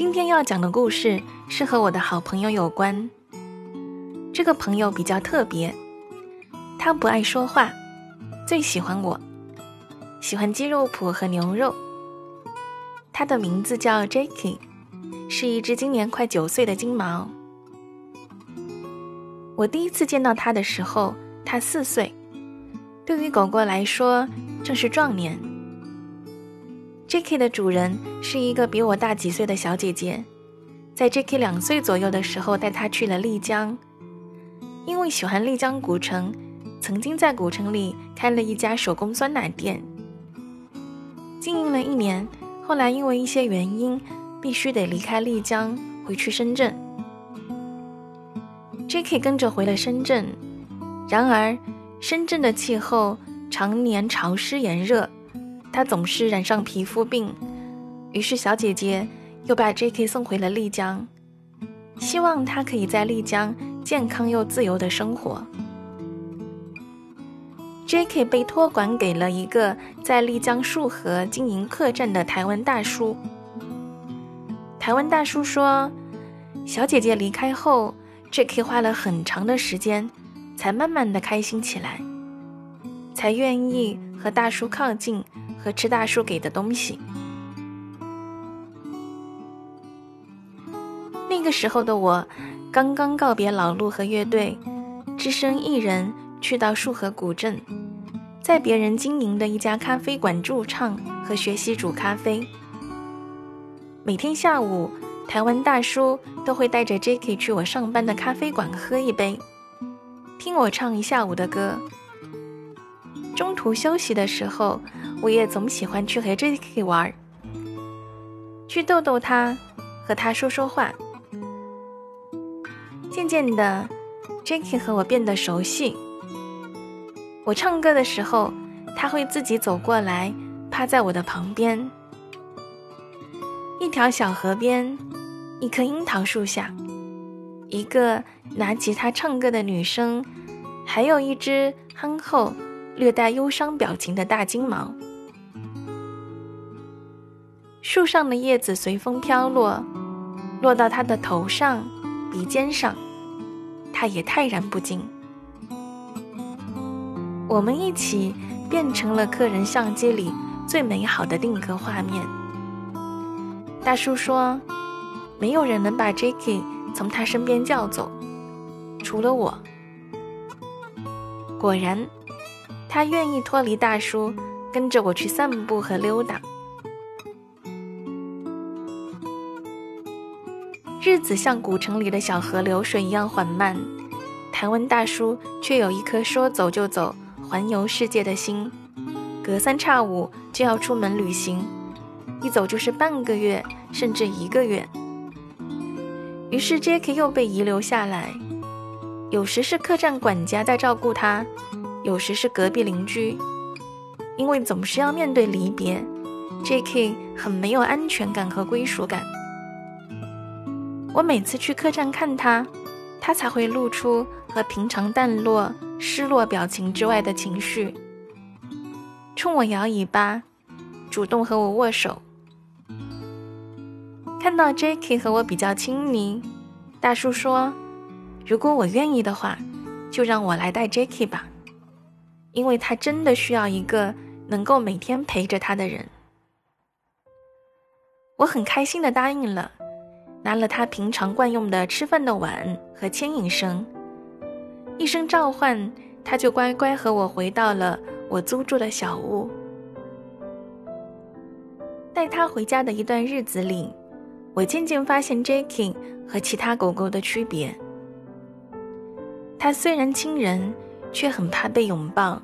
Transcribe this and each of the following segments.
今天要讲的故事是和我的好朋友有关。这个朋友比较特别，他不爱说话，最喜欢我，喜欢鸡肉脯和牛肉。他的名字叫 Jacky，是一只今年快九岁的金毛。我第一次见到他的时候，他四岁，对于狗狗来说正是壮年。J.K. 的主人是一个比我大几岁的小姐姐，在 J.K. 两岁左右的时候带她去了丽江，因为喜欢丽江古城，曾经在古城里开了一家手工酸奶店，经营了一年，后来因为一些原因，必须得离开丽江回去深圳。J.K. 跟着回了深圳，然而深圳的气候常年潮湿炎热。他总是染上皮肤病，于是小姐姐又把 J.K. 送回了丽江，希望他可以在丽江健康又自由的生活。J.K. 被托管给了一个在丽江束河经营客栈的台湾大叔。台湾大叔说，小姐姐离开后，J.K. 花了很长的时间，才慢慢的开心起来，才愿意和大叔靠近。和吃大叔给的东西。那个时候的我，刚刚告别老路和乐队，只身一人去到束河古镇，在别人经营的一家咖啡馆驻唱和学习煮咖啡。每天下午，台湾大叔都会带着 Jackie 去我上班的咖啡馆喝一杯，听我唱一下午的歌。中途休息的时候。我也总喜欢去和 jack 玩，去逗逗他，和他说说话。渐渐的，Jacky 和我变得熟悉。我唱歌的时候，他会自己走过来，趴在我的旁边。一条小河边，一棵樱桃树下，一个拿吉他唱歌的女生，还有一只憨厚、略带忧伤表情的大金毛。树上的叶子随风飘落，落到他的头上、鼻尖上，他也泰然不惊。我们一起变成了客人相机里最美好的定格画面。大叔说：“没有人能把 Jacky 从他身边叫走，除了我。”果然，他愿意脱离大叔，跟着我去散步和溜达。日子像古城里的小河流水一样缓慢，台湾大叔却有一颗说走就走、环游世界的心，隔三差五就要出门旅行，一走就是半个月甚至一个月。于是 Jack 又被遗留下来，有时是客栈管家在照顾他，有时是隔壁邻居，因为总是要面对离别，Jack 很没有安全感和归属感。我每次去客栈看他，他才会露出和平常淡落、失落表情之外的情绪，冲我摇尾巴，主动和我握手。看到 Jacky 和我比较亲昵，大叔说：“如果我愿意的话，就让我来带 Jacky 吧，因为他真的需要一个能够每天陪着他的人。”我很开心的答应了。拿了他平常惯用的吃饭的碗和牵引绳，一声召唤，他就乖乖和我回到了我租住的小屋。带他回家的一段日子里，我渐渐发现 Jacky 和其他狗狗的区别。它虽然亲人，却很怕被拥抱，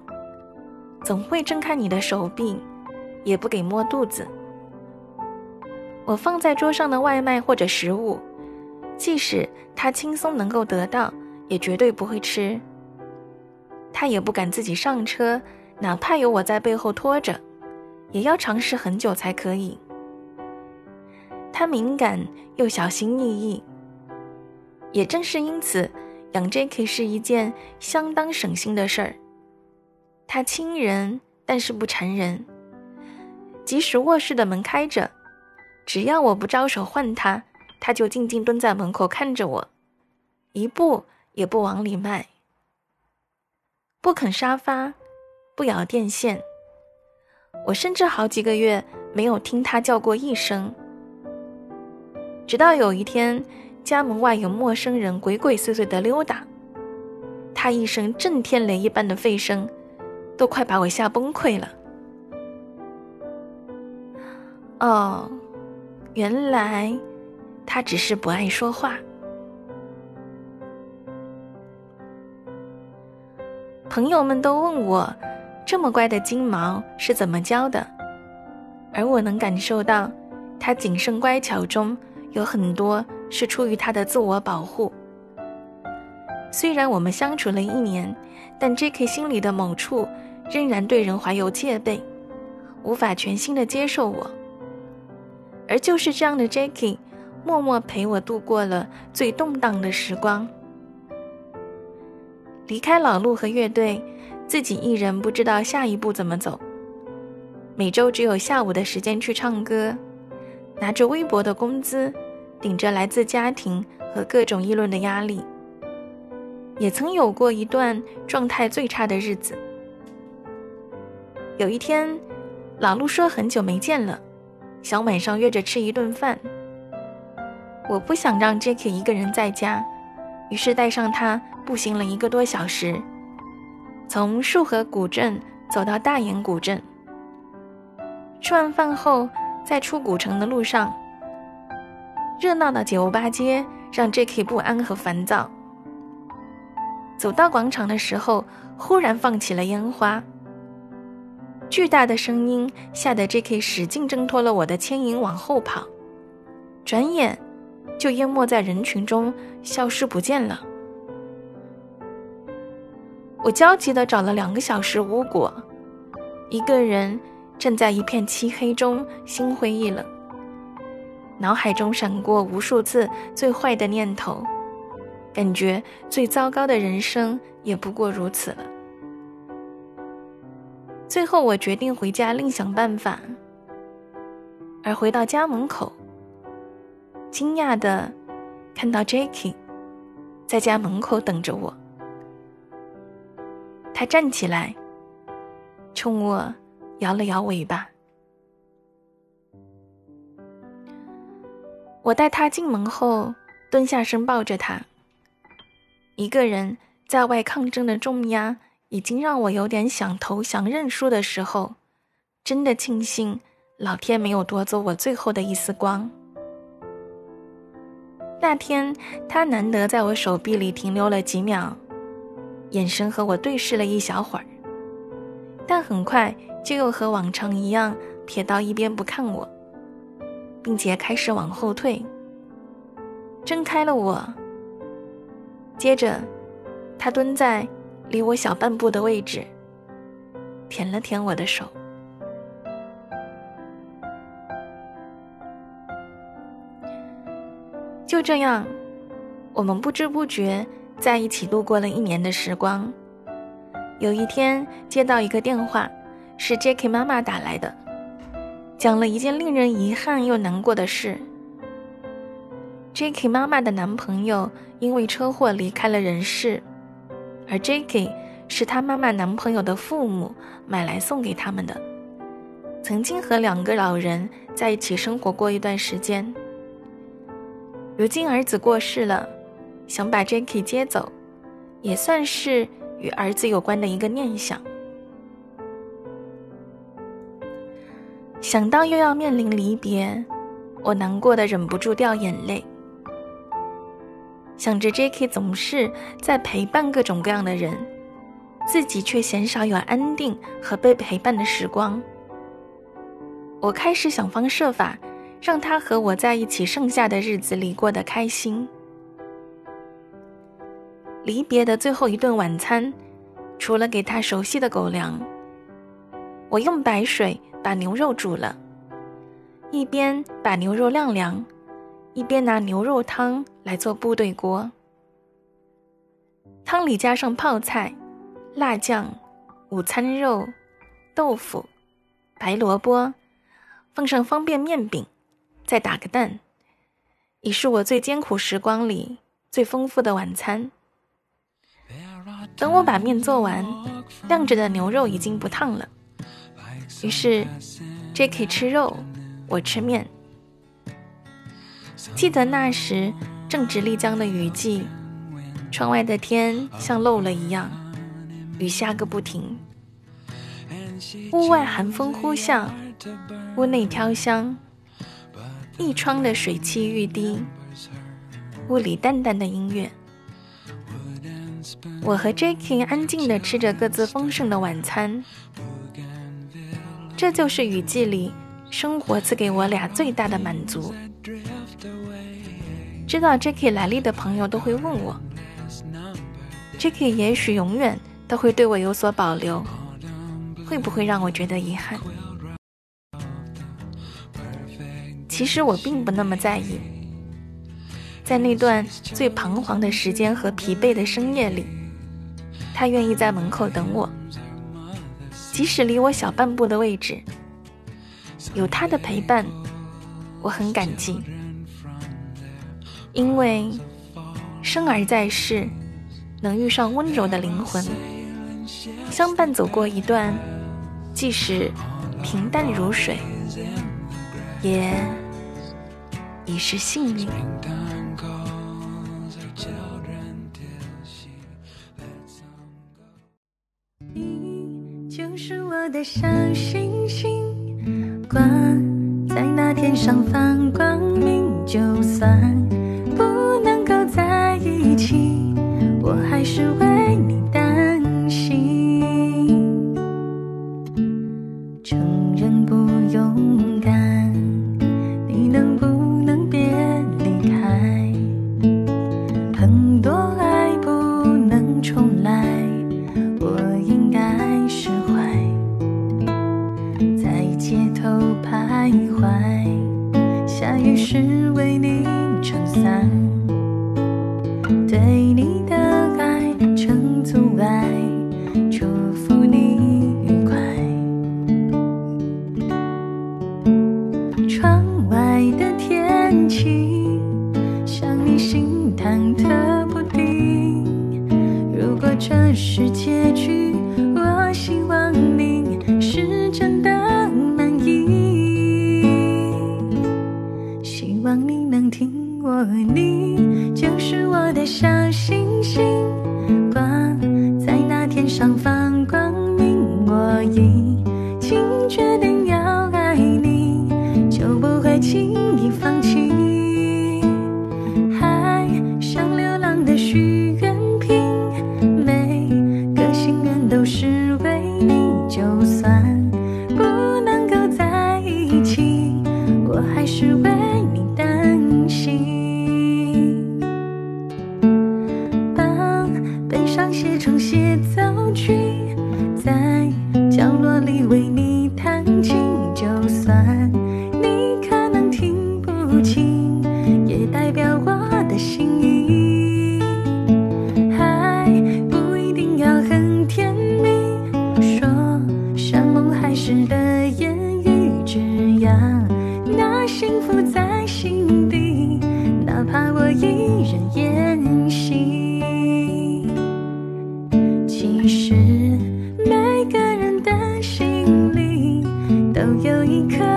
总会挣开你的手臂，也不给摸肚子。我放在桌上的外卖或者食物，即使他轻松能够得到，也绝对不会吃。他也不敢自己上车，哪怕有我在背后拖着，也要尝试很久才可以。他敏感又小心翼翼，也正是因此，养 Jacky 是一件相当省心的事儿。他亲人，但是不缠人，即使卧室的门开着。只要我不招手唤他，他就静静蹲在门口看着我，一步也不往里迈，不啃沙发，不咬电线。我甚至好几个月没有听他叫过一声。直到有一天，家门外有陌生人鬼鬼祟祟的溜达，他一声震天雷一般的吠声，都快把我吓崩溃了。哦。原来，他只是不爱说话。朋友们都问我，这么乖的金毛是怎么教的？而我能感受到，他谨慎乖巧中有很多是出于他的自我保护。虽然我们相处了一年，但 Jacky 心里的某处仍然对人怀有戒备，无法全心的接受我。而就是这样的 Jackie，默默陪我度过了最动荡的时光。离开老陆和乐队，自己一人不知道下一步怎么走。每周只有下午的时间去唱歌，拿着微薄的工资，顶着来自家庭和各种议论的压力。也曾有过一段状态最差的日子。有一天，老陆说很久没见了。想晚上约着吃一顿饭。我不想让 Jacky 一个人在家，于是带上他步行了一个多小时，从束河古镇走到大研古镇。吃完饭后，在出古城的路上，热闹的酒吧街让 J.K. 不安和烦躁。走到广场的时候，忽然放起了烟花。巨大的声音吓得 J.K. 使劲挣脱了我的牵引，往后跑，转眼就淹没在人群中，消失不见了。我焦急地找了两个小时无果，一个人站在一片漆黑中，心灰意冷，脑海中闪过无数次最坏的念头，感觉最糟糕的人生也不过如此了。最后，我决定回家另想办法。而回到家门口，惊讶的看到 Jacky 在家门口等着我。他站起来，冲我摇了摇尾巴。我带他进门后，蹲下身抱着他。一个人在外抗争的重压。已经让我有点想投降认输的时候，真的庆幸老天没有夺走我最后的一丝光。那天他难得在我手臂里停留了几秒，眼神和我对视了一小会儿，但很快就又和往常一样撇到一边不看我，并且开始往后退，睁开了我。接着，他蹲在。离我小半步的位置，舔了舔我的手。就这样，我们不知不觉在一起度过了一年的时光。有一天接到一个电话，是 Jacky 妈妈打来的，讲了一件令人遗憾又难过的事。Jacky 妈妈的男朋友因为车祸离开了人世。而 Jacky 是他妈妈男朋友的父母买来送给他们的，曾经和两个老人在一起生活过一段时间。如今儿子过世了，想把 Jacky 接走，也算是与儿子有关的一个念想。想到又要面临离别，我难过的忍不住掉眼泪。想着 Jacky 总是在陪伴各种各样的人，自己却鲜少有安定和被陪伴的时光。我开始想方设法让他和我在一起剩下的日子里过得开心。离别的最后一顿晚餐，除了给他熟悉的狗粮，我用白水把牛肉煮了，一边把牛肉晾凉，一边拿牛肉汤来做部队锅。汤里加上泡菜、辣酱、午餐肉、豆腐、白萝卜，放上方便面饼。再打个蛋，已是我最艰苦时光里最丰富的晚餐。等我把面做完，晾着的牛肉已经不烫了。于是，Jacky 吃肉，我吃面。记得那时正值丽江的雨季，窗外的天像漏了一样，雨下个不停。屋外寒风呼啸，屋内飘香。一窗的水汽欲滴，屋里淡淡的音乐。我和 Jacky 安静地吃着各自丰盛的晚餐。这就是雨季里生活赐给我俩最大的满足。知道 Jacky 来历的朋友都会问我，Jacky 也许永远都会对我有所保留，会不会让我觉得遗憾？其实我并不那么在意，在那段最彷徨的时间和疲惫的深夜里，他愿意在门口等我，即使离我小半步的位置，有他的陪伴，我很感激。因为生而在世，能遇上温柔的灵魂，相伴走过一段，即使平淡如水，也。已是幸运。是我的小星星，挂在那天上放光明。就算不能够在一起，我还是为外的天气像你心忐忑不定。如果这是结局你可。